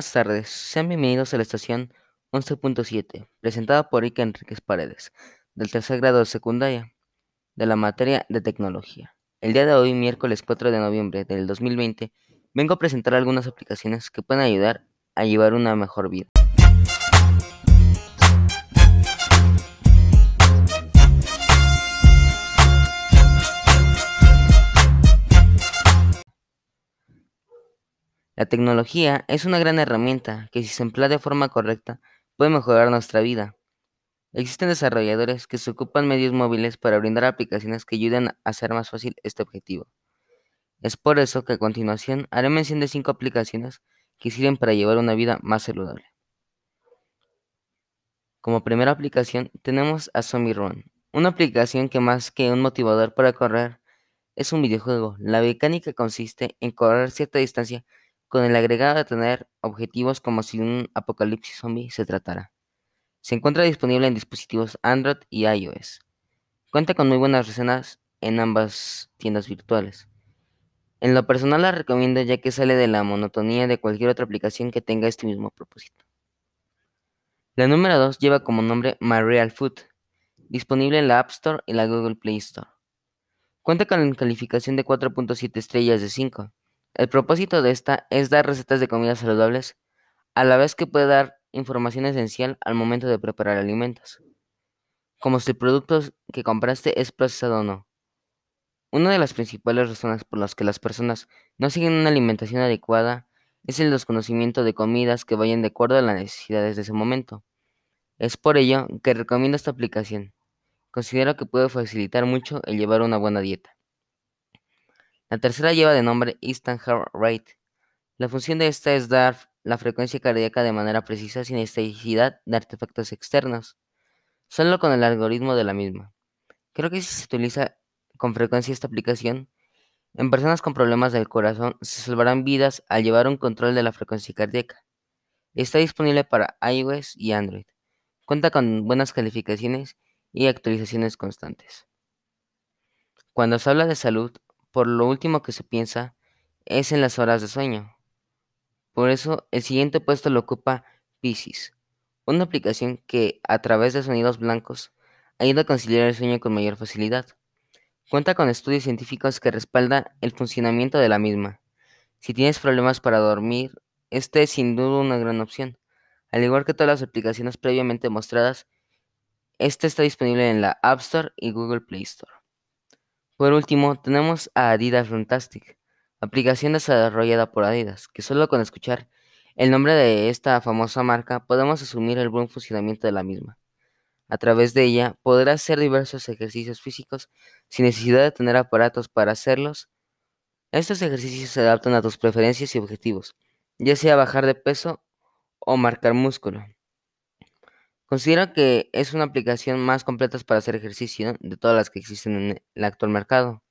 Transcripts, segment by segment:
buenas tardes. Sean bienvenidos a la estación 11.7, presentada por Ika Enríquez Paredes, del tercer grado de secundaria, de la materia de tecnología. El día de hoy, miércoles 4 de noviembre del 2020, vengo a presentar algunas aplicaciones que pueden ayudar a llevar una mejor vida. La tecnología es una gran herramienta que si se emplea de forma correcta puede mejorar nuestra vida. Existen desarrolladores que se ocupan medios móviles para brindar aplicaciones que ayuden a hacer más fácil este objetivo. Es por eso que a continuación haré mención de cinco aplicaciones que sirven para llevar una vida más saludable. Como primera aplicación tenemos a Zombie Run, una aplicación que más que un motivador para correr es un videojuego. La mecánica consiste en correr cierta distancia con el agregado de tener objetivos como si un apocalipsis zombie se tratara. Se encuentra disponible en dispositivos Android y iOS. Cuenta con muy buenas reseñas en ambas tiendas virtuales. En lo personal la recomiendo ya que sale de la monotonía de cualquier otra aplicación que tenga este mismo propósito. La número 2 lleva como nombre My Real Food, disponible en la App Store y la Google Play Store. Cuenta con calificación de 4.7 estrellas de 5 el propósito de esta es dar recetas de comidas saludables, a la vez que puede dar información esencial al momento de preparar alimentos, como si el producto que compraste es procesado o no. Una de las principales razones por las que las personas no siguen una alimentación adecuada es el desconocimiento de comidas que vayan de acuerdo a las necesidades de ese momento. Es por ello que recomiendo esta aplicación. Considero que puede facilitar mucho el llevar una buena dieta. La tercera lleva de nombre Instant Heart Rate. La función de esta es dar la frecuencia cardíaca de manera precisa sin necesidad de artefactos externos, solo con el algoritmo de la misma. Creo que si se utiliza con frecuencia esta aplicación, en personas con problemas del corazón se salvarán vidas al llevar un control de la frecuencia cardíaca. Está disponible para iOS y Android. Cuenta con buenas calificaciones y actualizaciones constantes. Cuando se habla de salud, por lo último que se piensa es en las horas de sueño. Por eso el siguiente puesto lo ocupa Pisces, una aplicación que a través de sonidos blancos ayuda a conciliar el sueño con mayor facilidad. Cuenta con estudios científicos que respaldan el funcionamiento de la misma. Si tienes problemas para dormir, este es sin duda una gran opción. Al igual que todas las aplicaciones previamente mostradas, este está disponible en la App Store y Google Play Store. Por último, tenemos a Adidas Runtastic, aplicación desarrollada por Adidas, que solo con escuchar el nombre de esta famosa marca podemos asumir el buen funcionamiento de la misma. A través de ella podrás hacer diversos ejercicios físicos sin necesidad de tener aparatos para hacerlos. Estos ejercicios se adaptan a tus preferencias y objetivos, ya sea bajar de peso o marcar músculo. Considero que es una aplicación más completa para hacer ejercicio de todas las que existen en el actual mercado.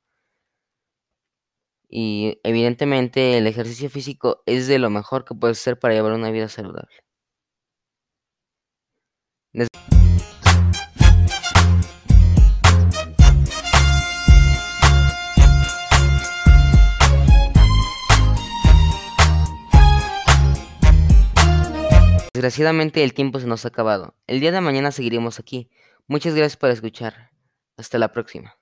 Y evidentemente el ejercicio físico es de lo mejor que puedes hacer para llevar una vida saludable. Desgraciadamente el tiempo se nos ha acabado. El día de mañana seguiremos aquí. Muchas gracias por escuchar. Hasta la próxima.